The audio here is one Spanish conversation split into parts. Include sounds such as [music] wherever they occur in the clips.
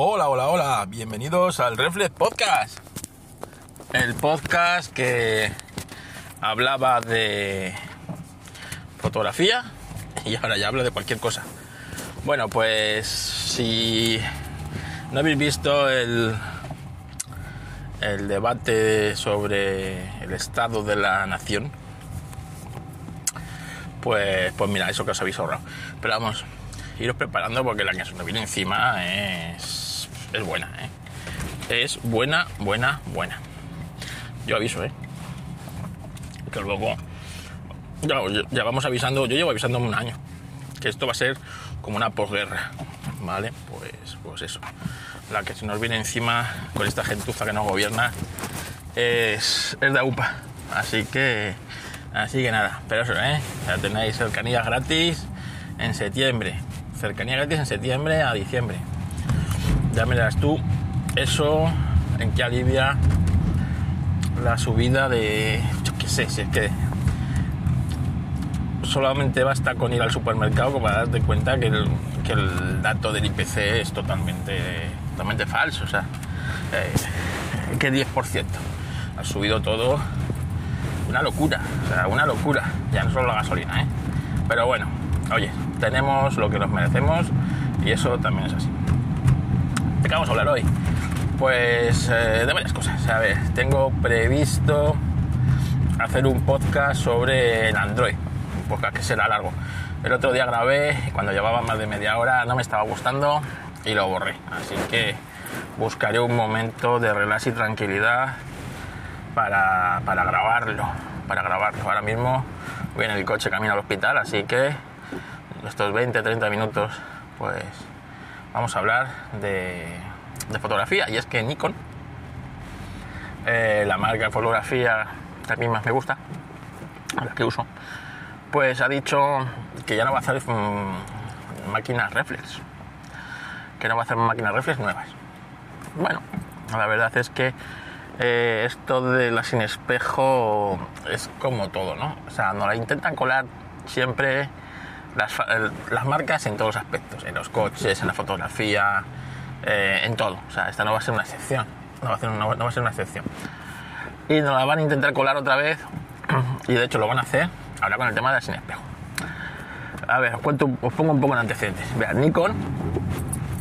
Hola, hola, hola, bienvenidos al Reflex Podcast. El podcast que hablaba de fotografía y ahora ya hablo de cualquier cosa. Bueno, pues si no habéis visto el, el debate sobre el estado de la nación, pues, pues mira, eso que os habéis ahorrado. Pero vamos, iros preparando porque la que se nos viene encima es, es buena, ¿eh? Es buena, buena, buena. Yo aviso, ¿eh? Que luego ya, vamos avisando, yo llevo avisando un año, que esto va a ser como una posguerra, ¿vale? Pues, pues eso. La que se nos viene encima con esta gentuza que nos gobierna es, es de UPA. Así que, así que nada, pero eso, ¿eh? Ya tenéis cercanías gratis en septiembre. Cercanía gratis en septiembre a diciembre. Ya me dirás tú, eso en qué alivia la subida de, yo qué sé, si es que solamente basta con ir al supermercado para darte cuenta que el, dato del IPC es totalmente, totalmente falso. O sea, eh, que 10%. Ha subido todo una locura, una locura. Ya no solo la gasolina, ¿eh? Pero bueno, oye, tenemos lo que nos merecemos y eso también es así. ¿De qué vamos a hablar hoy? Pues eh, de varias cosas. A ver, tengo previsto hacer un podcast sobre el Android podcast que será largo. El otro día grabé cuando llevaba más de media hora no me estaba gustando y lo borré. Así que buscaré un momento de relax y tranquilidad para, para grabarlo. Para grabarlo. Ahora mismo voy en el coche camino al hospital, así que estos 20-30 minutos pues vamos a hablar de, de fotografía. Y es que Nikon, eh, la marca de fotografía que a mí más me gusta, la que uso, pues ha dicho que ya no va a hacer mmm, máquinas reflex, que no va a hacer máquinas reflex nuevas. Bueno, la verdad es que eh, esto de la sin espejo es como todo, ¿no? O sea, nos la intentan colar siempre las, las, marcas en todos los aspectos, en los coches, en la fotografía, eh, en todo. O sea, esta no va a ser una excepción, no va a ser no va a ser una excepción. Y nos la van a intentar colar otra vez, [clears throat] y de hecho lo van a hacer ahora con el tema del sin espejo. A ver, os, cuento, os pongo un poco en antecedentes. Vean, Nikon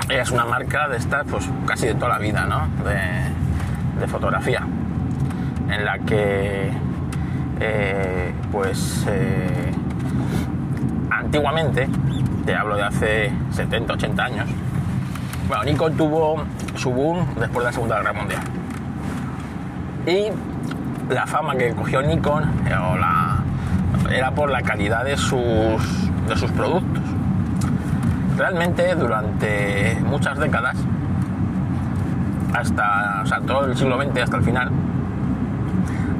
es una marca de estas, pues casi de toda la vida, ¿no? De, de fotografía, en la que, eh, pues, eh, antiguamente, te hablo de hace 70, 80 años, Nikon tuvo su boom después de la Segunda Guerra Mundial. Y la fama que cogió Nikon, la, era por la calidad de sus, de sus productos. Realmente durante muchas décadas, hasta o sea, todo el siglo XX hasta el final,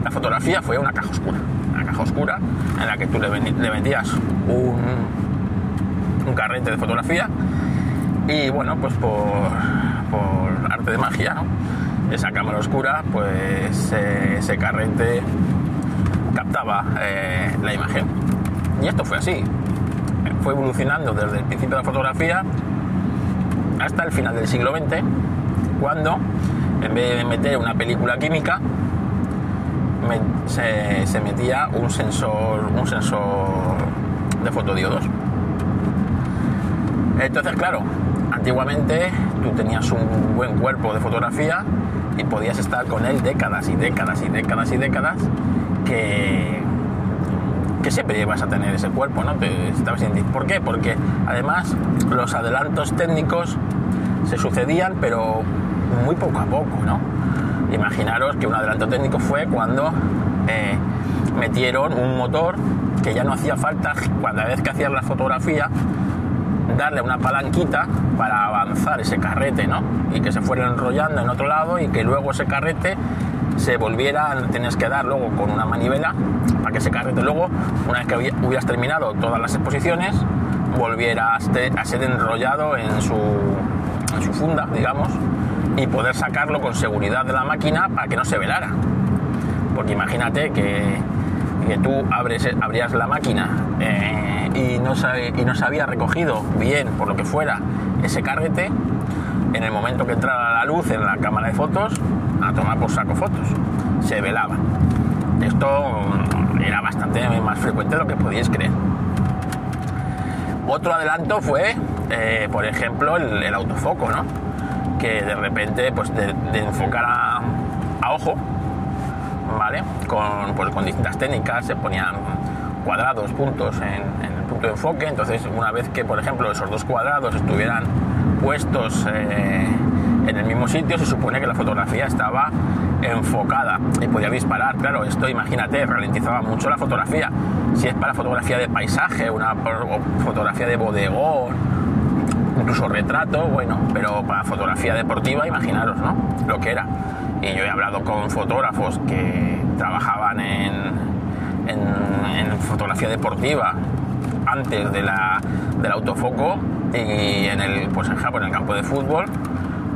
la fotografía fue una caja oscura. Caja oscura en la que tú le, le metías un, un, carrete de fotografía y bueno, pues por, por arte de magia, esa cámara oscura, pues eh, ese carrete captaba eh, la imagen. Y esto fue así. Fue evolucionando desde el principio de la fotografía hasta el final del siglo XX, cuando en vez de meter una película química, me, se, se, metía un sensor, un sensor de fotodiodos. Entonces, claro, antiguamente tú tenías un buen cuerpo de fotografía y podías estar con él décadas y décadas y décadas y décadas que, que siempre ibas a tener ese cuerpo, ¿no? Te estabas. ¿Por qué? Porque además los adelantos técnicos se sucedían, pero muy poco a poco, ¿no? Imaginaros que un adelanto técnico fue cuando eh, metieron un motor que ya no hacía falta, cada vez que hacías la fotografía, darle una palanquita para avanzar ese carrete, ¿no? Y que se fuera enrollando en otro lado y que luego ese carrete se volviera, tienes que dar luego con una manivela para que ese carrete luego, una vez que hubieras terminado todas las exposiciones, volviera a ser enrollado en su funda, digamos, y poder sacarlo con seguridad de la máquina para que no se velara. Porque imagínate que, que tú abres, abrías la máquina eh, y, no se, y no se había recogido bien, por lo que fuera, ese carrete, en el momento que entrara la luz en la cámara de fotos, a tomar por saco fotos. Se velaba. Esto era bastante más frecuente de lo que podíais creer. Otro adelanto fue, eh, por ejemplo, el, autofoco, ¿no? Que de repente, pues de, enfocar a, ojo, ¿vale? Con, pues, distintas técnicas, se ponían cuadrados, puntos en, el punto de enfoque. Entonces, una vez que, por ejemplo, esos dos cuadrados estuvieran puestos eh, en el mismo sitio, se supone que la fotografía estaba enfocada y podía disparar. Claro, esto imagínate, ralentizaba mucho la fotografía. Si es para fotografía de paisaje, una fotografía de bodegón, incluso retrato, bueno, pero para fotografía deportiva, imaginaros, ¿no? Lo que era. Y yo he hablado con fotógrafos que trabajaban en, en, fotografía deportiva antes de la, del autofoco y en el, pues en Japón, en el campo de fútbol,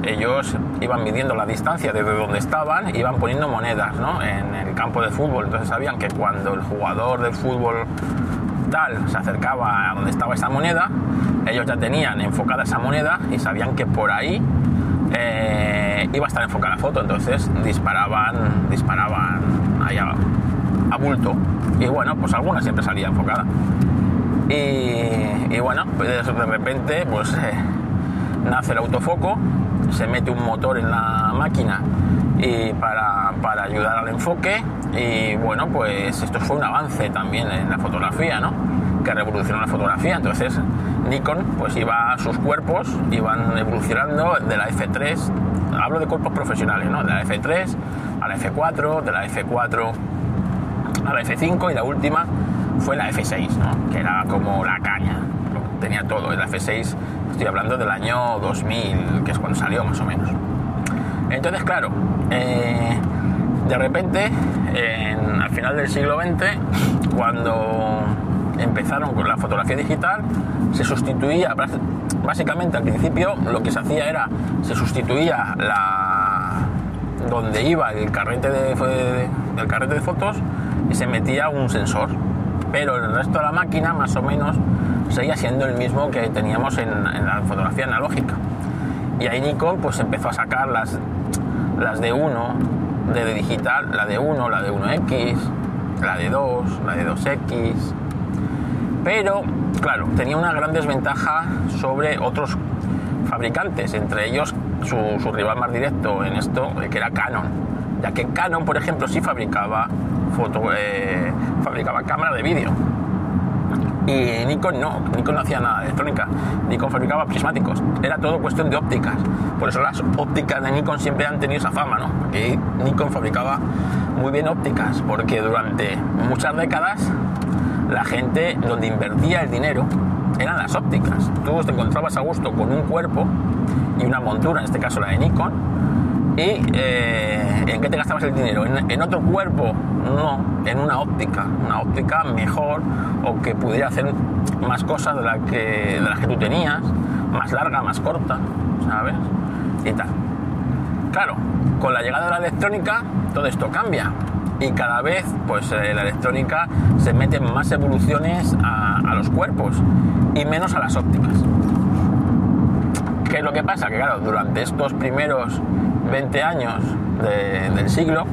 ellos iban midiendo la distancia desde donde estaban, iban poniendo monedas ¿no? en el campo de fútbol. Entonces sabían que cuando el jugador de fútbol tal se acercaba a donde estaba esa moneda, ellos ya tenían enfocada esa moneda y sabían que por ahí eh, iba a estar enfocada la foto. Entonces disparaban, disparaban allá a bulto. Y bueno, pues alguna siempre salía enfocada. Y, bueno, pues de repente pues [laughs] nace el autofoco, se mete un motor en la máquina y para, para, ayudar al enfoque y bueno pues esto fue un avance también en la fotografía ¿no? Que revolucionó la fotografía entonces Nikon pues iba sus cuerpos iban evolucionando de la F3 hablo de cuerpos profesionales ¿no? de la F3 a la F4 de la F4 a la F5 y la última fue la F6, que era como la caña, tenía todo. La F6, estoy hablando del año 2000, que es cuando salió más o menos. Entonces, claro, eh, de repente, al final del siglo XX, cuando empezaron con la fotografía digital, se sustituía, básicamente al principio lo que se hacía era, se sustituía la donde iba el carrete de, el carrete de fotos y se metía un sensor. Pero el resto de la máquina más o menos seguía siendo el mismo que teníamos en, la fotografía analógica. Y ahí Nikon pues empezó a sacar las, las de 1 de, digital, la de 1, la de 1X, la de 2, la de 2X. Pero, claro, tenía una gran desventaja sobre otros fabricantes, entre ellos su, rival más directo en esto, que era Canon, ya que Canon, por ejemplo, sí fabricaba foto, eh, fabricaba cámara de vídeo. Y Nikon no, Nikon no hacía nada de electrónica. Nikon fabricaba prismáticos. Era todo cuestión de ópticas. Por eso las ópticas de Nikon siempre han tenido esa fama, ¿no? Que Nikon fabricaba muy bien ópticas, porque durante muchas décadas la gente donde invertía el dinero eran las ópticas. Tú te encontrabas a gusto con un cuerpo y una montura, en este caso la de Nikon, y eh, ¿en qué te gastabas el dinero? ¿En, otro cuerpo? No, en una óptica, una óptica mejor o que pudiera hacer más cosas de, la que, de las que tú tenías, más larga, más corta, ¿sabes? Y tal. Claro, con la llegada de la electrónica todo esto cambia y cada vez pues eh, la electrónica se mete más evoluciones a, los cuerpos y menos a las ópticas. ¿Qué es lo que pasa? Que claro, durante estos primeros 20 años del siglo,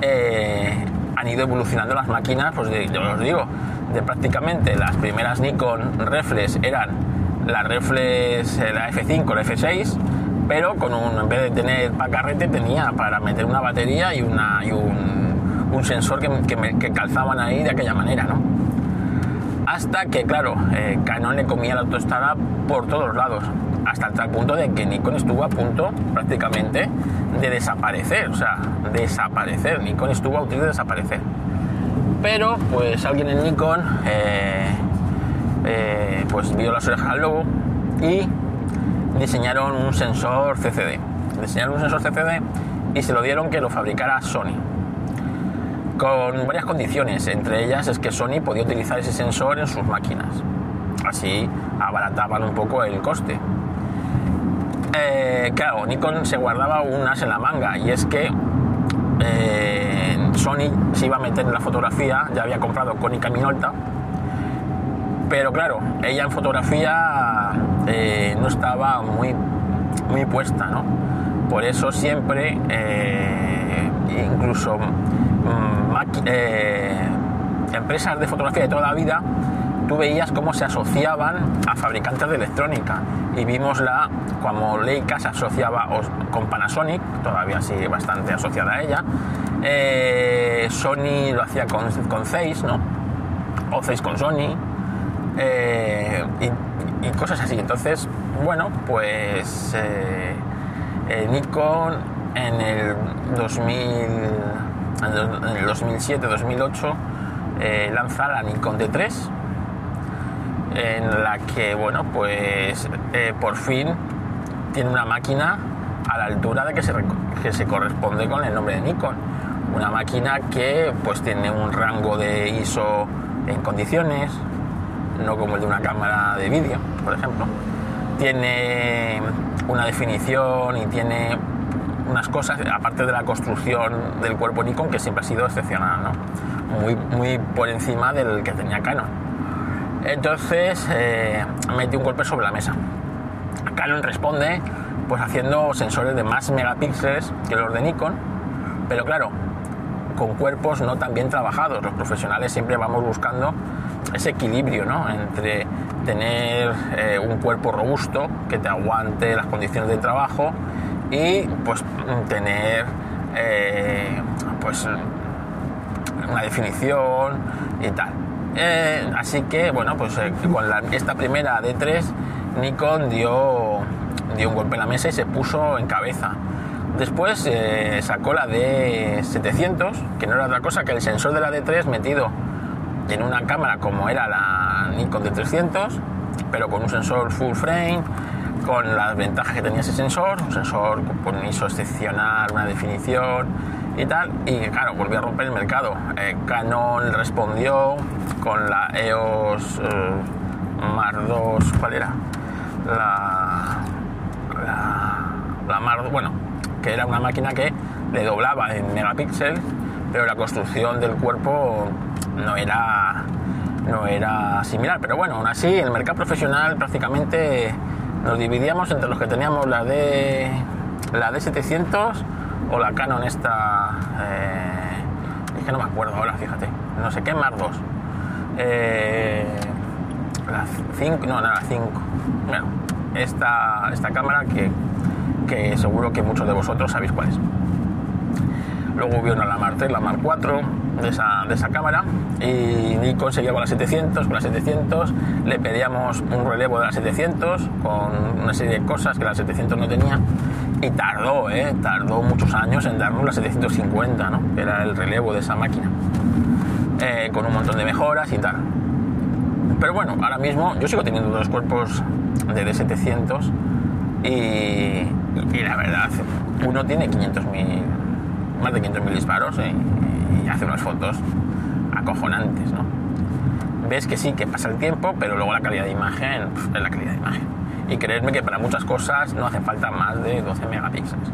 eh, han ido evolucionando las máquinas, pues yo os digo, de prácticamente las primeras Nikon reflex eran la reflex, eh, la F5, la F6, pero con un, en vez de tener pacarrete tenía para meter una batería y, una, y un, sensor que, calzaban ahí de aquella manera, ¿no? Hasta que, claro, eh, Canon le comía la autoestrada por todos lados hasta tal punto de que Nikon estuvo a punto prácticamente de desaparecer, o sea, desaparecer. Nikon estuvo a punto de desaparecer. Pero pues alguien en Nikon eh, eh, pues vio las orejas al lobo y diseñaron un sensor CCD. Diseñaron un sensor CCD y se lo dieron que lo fabricara Sony. Con varias condiciones, entre ellas es que Sony podía utilizar ese sensor en sus máquinas. Así abarataban un poco el coste. Eh, claro, Nikon se guardaba un as en la manga y es que eh, Sony se iba a meter en la fotografía, ya había comprado Konica Minolta, pero claro, ella en fotografía eh, no estaba muy, muy puesta, ¿no? Por eso siempre, eh, incluso mm, eh, empresas de fotografía de toda la vida, tú veías cómo se asociaban a fabricantes de electrónica y vimos la como Leica se asociaba con Panasonic, todavía sigue bastante asociada a ella. Sony lo hacía con, con Zeiss, ¿no? O Zeiss con Sony. Cosas así. Entonces, bueno, pues eh, Nikon en el 2000, en el 2007-2008 lanza la Nikon D3 en la que, bueno, pues por fin tiene una máquina a la altura de que se, que se corresponde con el nombre de Nikon. Una máquina que pues tiene un rango de ISO en condiciones, no como el de una cámara de vídeo, por ejemplo. Tiene una definición y tiene unas cosas, aparte de la construcción del cuerpo Nikon, que siempre ha sido excepcional, ¿no? muy, muy por encima del que tenía Canon. Entonces eh, un golpe sobre la mesa. Canon responde pues haciendo sensores de más megapíxeles que los de Nikon, pero claro, con cuerpos no tan bien trabajados. Los profesionales siempre vamos buscando ese equilibrio ¿no? entre tener eh, un cuerpo robusto que te aguante las condiciones de trabajo y pues tener eh, pues una definición y tal. Eh, así que bueno, pues con esta primera D3 Nikon dio, dio un golpe en la mesa y se puso en cabeza. Después sacó la D700, que no era otra cosa que el sensor de la D3 metido en una cámara como era la Nikon D300, pero con un sensor full frame, con las ventajas que tenía ese sensor, un sensor con un ISO excepcional, una definición y tal, y claro, volvió a romper el mercado. Eh, Canon respondió con la EOS eh, Mar 2, ¿cuál era? la, la, Mar, bueno, que era una máquina que le doblaba en megapíxeles, pero la construcción del cuerpo no era, no era similar. Pero bueno, aún así, el mercado profesional prácticamente nos dividíamos entre los que teníamos la de la D700 o la Canon esta, eh, es que no me acuerdo ahora, fíjate, no sé qué Mar 2. Eh, la 5, no, la 5. Bueno, esta, esta cámara que, que, seguro que muchos de vosotros sabéis cuál es. Luego hubo una la Mar 3, la Mar 4 de esa, de esa cámara y Nikon seguía con la 700, con la 700 le pedíamos un relevo de la 700 con una serie de cosas que la 700 no tenía y tardó, ¿eh? tardó muchos años en darnos la 750, ¿no? que era el relevo de esa máquina, eh, con un montón de mejoras y tal. Pero bueno, ahora mismo yo sigo teniendo dos cuerpos de D700 y, la verdad, uno tiene 500.000, más de 500.000 disparos y, hace unas fotos acojonantes, ¿no? Ves que sí, que pasa el tiempo, pero luego la calidad de imagen es la calidad de imagen. Y creedme que para muchas cosas no hace falta más de 12 megapíxeles.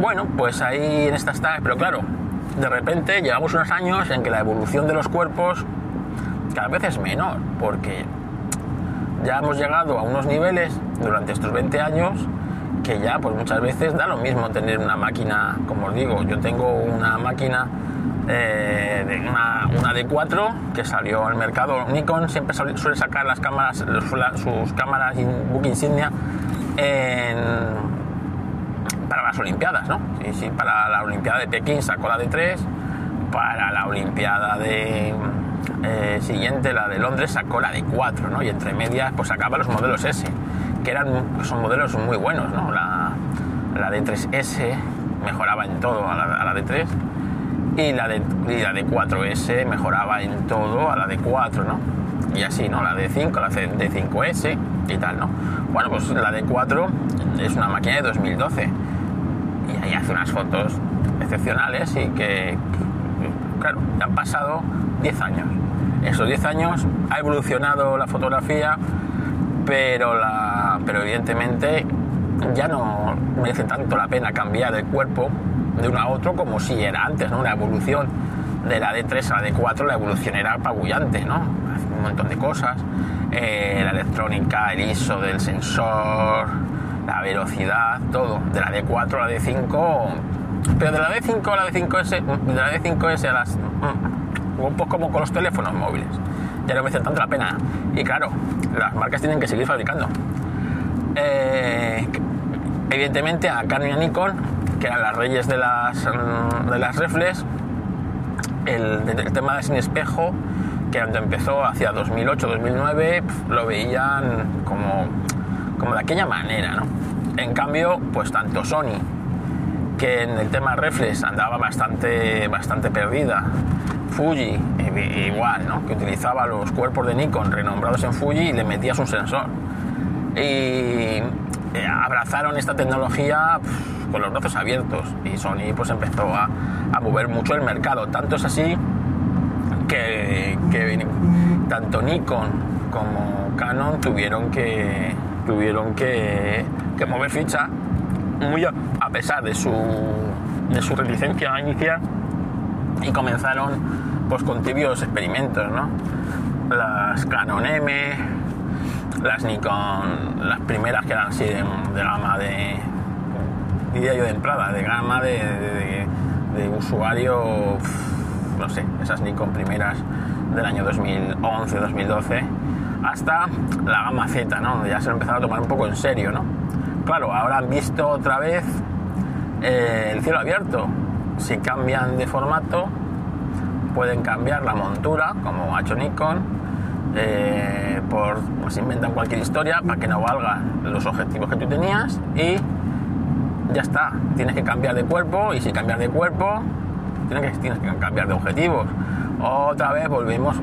Bueno, pues ahí en esta está, pero claro, de repente llevamos unos años en que la evolución de los cuerpos cada vez es menor, porque ya hemos llegado a unos niveles durante estos 20 años que ya pues muchas veces da lo mismo tener una máquina, como os digo, yo tengo una máquina eh, de una, una, D4 que salió al mercado. Nikon siempre suele sacar las cámaras, sus cámaras book insignia para las Olimpiadas, ¿no? Sí, sí, para la Olimpiada de Pekín sacó la D3, para la Olimpiada de eh, siguiente, la de Londres, sacó la de 4, ¿no? Y entre medias, pues sacaba los modelos S, que eran, son modelos muy buenos, ¿no? La, la de 3S mejoraba en todo a la, a de 3 y la de, y la de 4S mejoraba en todo a la de 4, ¿no? Y así, ¿no? La de 5, la de 5S y tal, ¿no? Bueno, pues la de 4 es una máquina de 2012 y ahí hace unas fotos excepcionales y que, claro, han pasado 10 años. Esos 10 años ha evolucionado la fotografía, pero, la, pero evidentemente ya no merece tanto la pena cambiar el cuerpo de uno a otro como si era antes, ¿no? Una evolución de la D3 a la D4, la evolución era apabullante, ¿no? Un montón de cosas. eh, la electrónica, el ISO del sensor, la velocidad, todo. De la D4 a la D5, pero de la D5 a la D5S, de la D5S a las... Poco como con los teléfonos móviles. Ya no me hace tanto la pena. Y claro, las marcas tienen que seguir fabricando. Eh, evidentemente a Canon y a Nikon, que eran las reyes de las, mm, de las reflex, el, el tema de sin espejo, que cuando empezó hacia 2008-2009, lo veían como, como de aquella manera, ¿no? En cambio, pues tanto Sony, que en el tema reflex andaba bastante, bastante perdida, Fuji, igual, ¿no? Que utilizaba los cuerpos de Nikon renombrados en Fuji y le metías un sensor. Y eh, abrazaron esta tecnología con los brazos abiertos y Sony pues empezó a, mover mucho el mercado. Tanto es así que, tanto Nikon como Canon tuvieron que tuvieron que mover ficha muy a, a, pesar de su, de su reticencia inicial y comenzaron pues con tibios experimentos, ¿no? Las Canon M, las Nikon, las primeras que eran así de, gama de, diría yo de entrada, de gama de, de, usuario, no sé, esas Nikon primeras del año 2011-2012, hasta la gama Z, ¿no? Ya se lo empezaron a tomar un poco en serio, ¿no? Claro, ahora han visto otra vez eh, el cielo abierto. Si cambian de formato, pueden cambiar la montura, como ha hecho Nikon, eh, por, pues inventan cualquier historia para que no valgan los objetivos que tú tenías y ya está, tienes que cambiar de cuerpo y si cambias de cuerpo, tienes que, tienes que cambiar de objetivos. Otra vez volvemos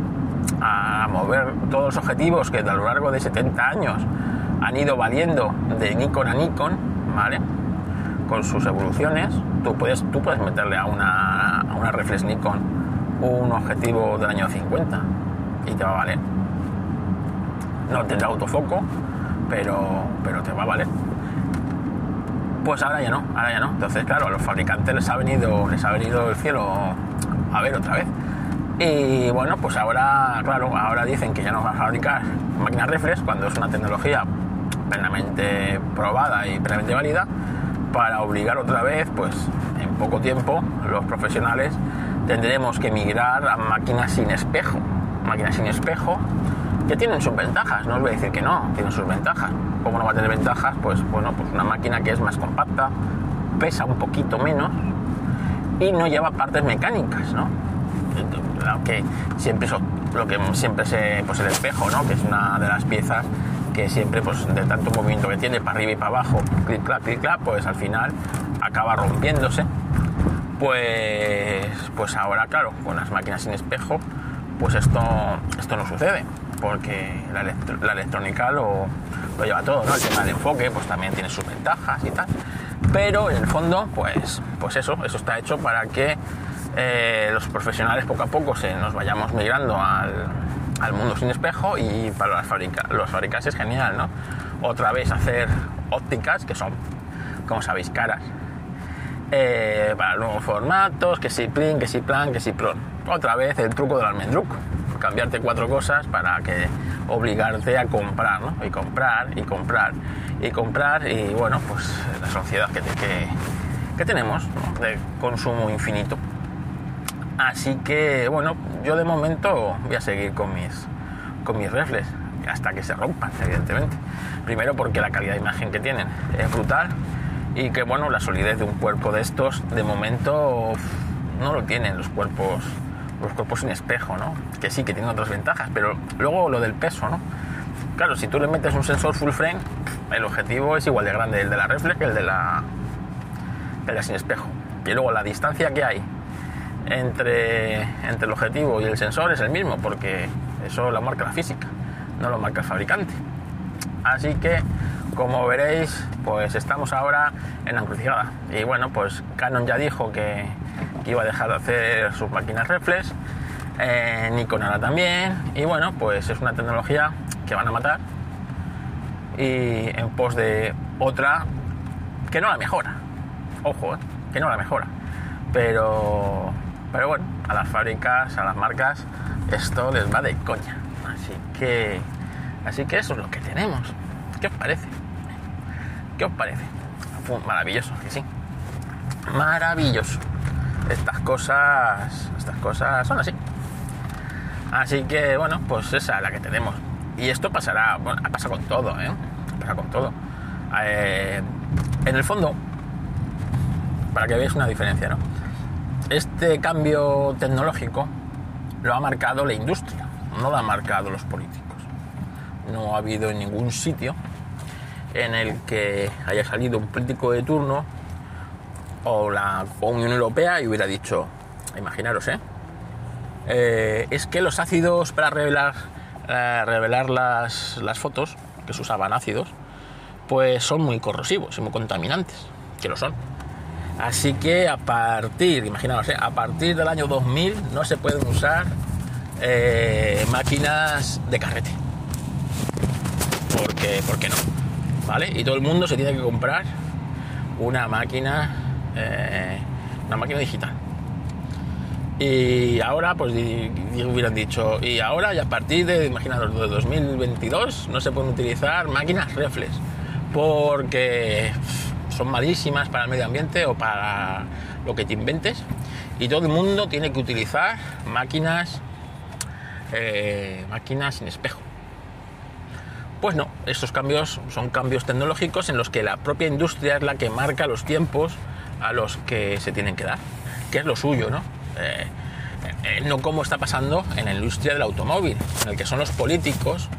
a mover todos los objetivos que a lo largo de 70 años han ido valiendo de Nikon a Nikon, ¿vale? Con sus evoluciones, tú puedes, tú puedes meterle a una, a una reflex Nikon un objetivo del año 50 y te va a valer. No tendrá autofoco, pero, pero te va a valer. Pues ahora ya no, ahora ya no. Entonces, claro, a los fabricantes les ha venido, les ha venido el cielo a ver otra vez. Y bueno, pues ahora, claro, ahora dicen que ya no van a fabricar máquinas reflex cuando es una tecnología plenamente probada y plenamente válida para obligar otra vez, pues en poco tiempo, los profesionales tendremos que migrar a máquinas sin espejo. Máquinas sin espejo que tienen sus ventajas, no os voy a decir que no, tienen sus ventajas. ¿Cómo no va a tener ventajas? Pues bueno, pues una máquina que es más compacta, pesa un poquito menos y no lleva partes mecánicas, ¿no? Que siempre eso, lo que siempre se, pues el espejo, ¿no? Que es una de las piezas que siempre, pues de tanto movimiento que tiene para arriba y para abajo, clic, clac, clic, clac, pues al final acaba rompiéndose. Pues, pues ahora, claro, con las máquinas sin espejo, pues esto, esto no sucede, porque la, electrónica lo, lo, lleva todo, ¿no? El tema del enfoque, pues también tiene sus ventajas y tal. Pero en el fondo, pues, pues eso, eso está hecho para que eh, los profesionales poco a poco se nos vayamos migrando al, al mundo sin espejo y para las fábricas, los fabricantes es genial, ¿no? Otra vez hacer ópticas que son, como sabéis, caras. Eh, para nuevos formatos, que si plin, que si plan, que si plon. Otra vez el truco del almendruco. Cambiarte cuatro cosas para que obligarte a comprar, ¿no? Y comprar, y comprar, y comprar, y bueno, pues la sociedad que, tenemos, de consumo infinito. Así que, bueno, yo de momento voy a seguir con mis, con mis reflex hasta que se rompan, evidentemente. Primero porque la calidad de imagen que tienen es brutal y que, bueno, la solidez de un cuerpo de estos, de momento, no lo tienen los cuerpos los cuerpos sin espejo, ¿no? Que sí, que tienen otras ventajas, pero luego lo del peso, ¿no? Claro, si tú le metes un sensor full frame, el objetivo es igual de grande el de la reflex que el de la, el de sin espejo. Y luego la distancia que hay entre, entre el objetivo y el sensor es el mismo, porque eso lo marca la física, no lo marca el fabricante. Así que, como veréis, pues estamos ahora en la encrucijada. Y bueno, pues Canon ya dijo que, iba a dejar de hacer sus máquinas reflex, eh, Nikon ahora también, y bueno, pues es una tecnología que van a matar y en pos de otra que no la mejora. Ojo, eh, que no la mejora. Pero pero bueno, a las fábricas, a las marcas, esto les va de coña. Así que Así que eso es lo que tenemos. ¿Qué os parece? ¿Qué os parece? maravilloso, que sí. Maravilloso. Estas cosas, estas cosas son así. Así que bueno, pues esa es la que tenemos. Y esto pasará, bueno, pasa con todo, ¿eh? Pasa con todo. Eh, en el fondo, para que veáis una diferencia, ¿no? Este cambio tecnológico lo ha marcado la industria, no lo ha marcado los políticos. No ha habido en ningún sitio en el que haya salido un político de turno o la Unión Europea y hubiera dicho, imaginaros, ¿eh? eh es que los ácidos para revelar, eh, revelar las, las fotos, que se usaban ácidos, pues son muy corrosivos y muy contaminantes, que lo son. Así que a partir, imaginaos, ¿eh? a partir del año 2000 no se pueden usar eh, máquinas de carrete. Porque, ¿Por qué no? ¿Vale? Y todo el mundo se tiene que comprar una máquina, eh, una máquina digital. Y ahora, pues hubieran dicho, y ahora y a partir de, imaginaros, de 2022 no se pueden utilizar máquinas reflex porque son malísimas para el medio ambiente o para lo que te inventes. Y todo el mundo tiene que utilizar máquinas, eh, máquinas sin espejo. Pues no, estos cambios son cambios tecnológicos en los que la propia industria es la que marca los tiempos a los que se tienen que dar, que es lo suyo, ¿no? Eh, eh, no como está pasando en la industria del automóvil, en el que son los políticos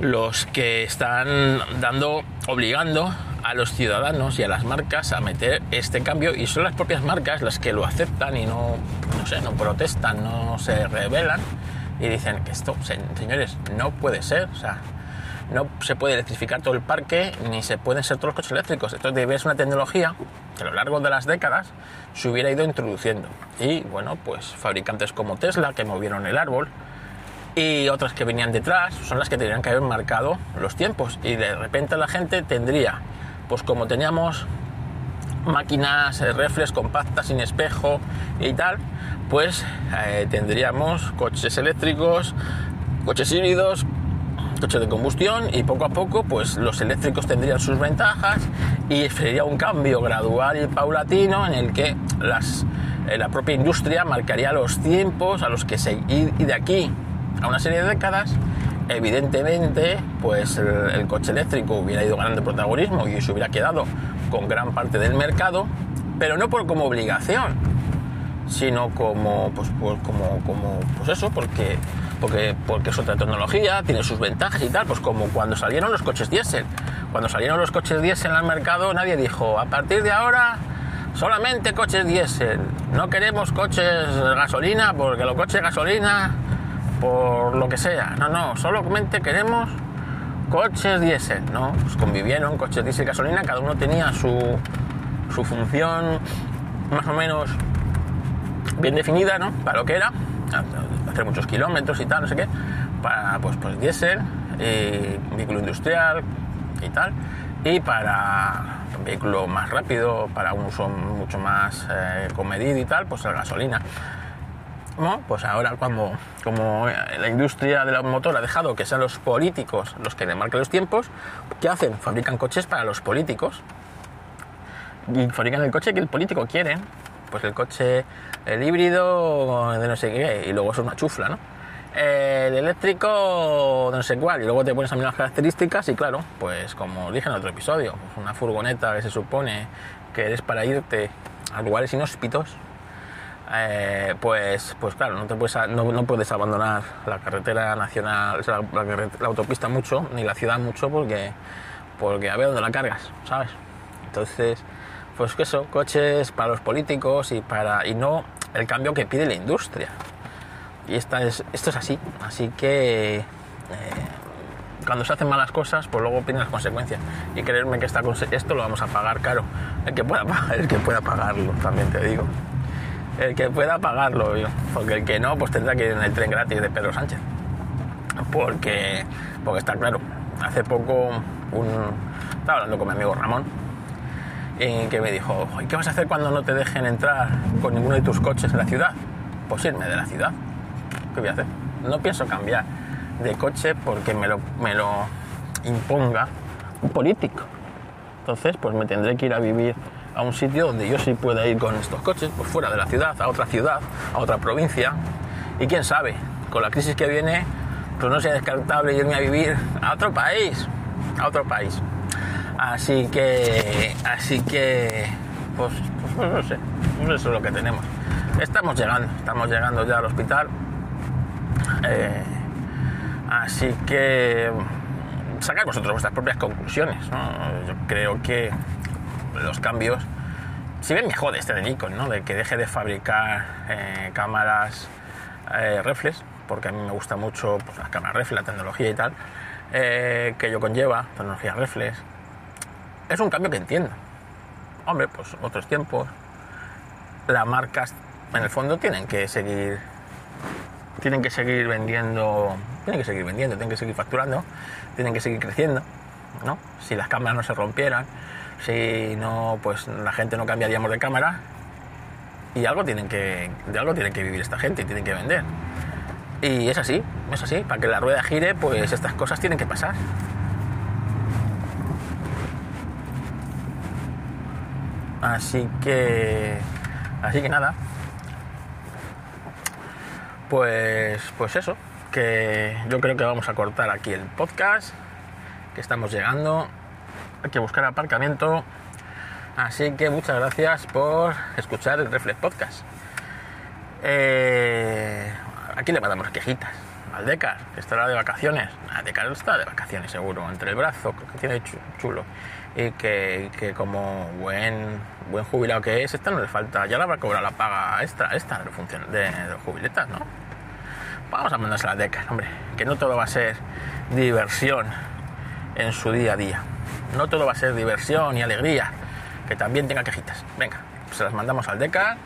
los que están dando, obligando a los ciudadanos y a las marcas a meter este cambio y son las propias marcas las que lo aceptan y no, no sé, no protestan, no se rebelan y dicen que esto, señores, no puede ser, o sea, no se puede electrificar todo el parque ni se pueden ser todos los coches eléctricos. Entonces debe ser una tecnología que a lo largo de las décadas se hubiera ido introduciendo. Y bueno, pues fabricantes como Tesla que movieron el árbol, y otras que venían detrás son las que tendrían que haber marcado los tiempos y de repente la gente tendría pues como teníamos máquinas eh, reflex compactas sin espejo y tal pues eh, tendríamos coches eléctricos coches híbridos coches de combustión y poco a poco pues los eléctricos tendrían sus ventajas y sería un cambio gradual y paulatino en el que eh, la propia industria marcaría los tiempos a los que se y de aquí a una serie de décadas, evidentemente, pues el, coche eléctrico hubiera ido ganando protagonismo y se hubiera quedado con gran parte del mercado, pero no por como obligación, sino como, pues, pues, como, como, pues eso, porque, porque, porque es otra tecnología, tiene sus ventajas y tal, pues como cuando salieron los coches diésel. Cuando salieron los coches diésel al mercado, nadie dijo, a partir de ahora solamente coches diésel, no queremos coches gasolina, porque los coches gasolina por lo que sea. No, no, solamente queremos coches diésel, ¿no? Pues convivieron coches diésel y gasolina, cada uno tenía su, su función más o menos bien definida, ¿no? Para lo que era, hacer muchos kilómetros y tal, no sé qué, para pues, pues diésel, y vehículo industrial y tal, y para vehículo más rápido, para un uso mucho más eh, comedido y tal, pues la gasolina. Pues ahora como, como la industria del motor ha dejado que sean los políticos los que le marquen los tiempos, ¿qué hacen? Fabrican coches para los políticos. Y fabrican el coche que el político quiere. Pues el coche, el híbrido de no sé qué, y luego es una chufla, ¿no? El eléctrico de no sé cuál, y luego te pones mirar las características y claro, pues como dije en otro episodio, pues una furgoneta que se supone que es para irte a lugares inhóspitos, eh, pues, pues claro, no, te puedes, no, puedes abandonar la carretera nacional, la, autopista mucho, ni la ciudad mucho, porque, porque a ver dónde la cargas, ¿sabes? Entonces, pues eso, coches para los políticos y, para, y no el cambio que pide la industria. Y esta es, esto es así, así que eh, cuando se hacen malas cosas, pues luego piden las consecuencias. Y creerme que esta, esto lo vamos a pagar caro. El que pueda, el que pueda pagarlo, también te digo el que pueda pagarlo, porque el que no, pues tendrá que ir en el tren gratis de Pedro Sánchez. Porque, porque está claro, hace poco un, estaba hablando con mi amigo Ramón que me dijo, ¿y qué vas a hacer cuando no te dejen entrar con ninguno de tus coches en la ciudad? Pues irme de la ciudad. ¿Qué voy a hacer? No pienso cambiar de coche porque me lo, me lo imponga un político. Entonces, pues me tendré que ir a vivir a un sitio donde yo sí pueda ir con estos coches, pues fuera de la ciudad, a otra ciudad, a otra provincia. Y quién sabe, con la crisis que viene, pues no sea descartable irme a vivir a otro país, a otro país. Así que, así que, pues, pues no sé, eso es lo que tenemos. Estamos llegando, estamos llegando ya al hospital. Eh, así que sacar vosotros vuestras propias conclusiones. Yo creo que los cambios, si bien me jode este de Nikon, ¿no? de que deje de fabricar eh, cámaras eh, reflex, porque a mí me gusta mucho pues, las cámaras reflex, la tecnología y tal, eh, que yo conlleva, tecnología reflex, es un cambio que entiendo. Hombre, pues otros tiempos, las marcas en el fondo tienen que seguir tienen que seguir vendiendo tienen que seguir vendiendo tienen que seguir facturando tienen que seguir creciendo ¿no? si las cámaras no se rompieran si no pues la gente no cambiaríamos de cámara. Y algo tienen que de algo tienen que vivir esta gente y tienen que vender. Y es así es así. Para que la rueda gire pues estas cosas tienen que pasar. Así que así que nada. Pues, pues eso, que yo creo que vamos a cortar aquí el podcast, que estamos llegando, hay que buscar aparcamiento, así que muchas gracias por escuchar el Reflex Podcast. Eh, aquí le mandamos quejitas al Decar, que estará de vacaciones. Al Decar está de vacaciones seguro, entre el brazo, que tiene chulo, y que, que, como buen buen jubilado que es, esta no le falta, ya le habrá cobrado la paga extra, esta de, de, de jubiletas, ¿no? vamos a mandarse las decas, hombre, que no todo va a ser diversión en su día a día. No todo va a ser diversión y alegría, que también tenga quejitas. Venga, se las mandamos al DECA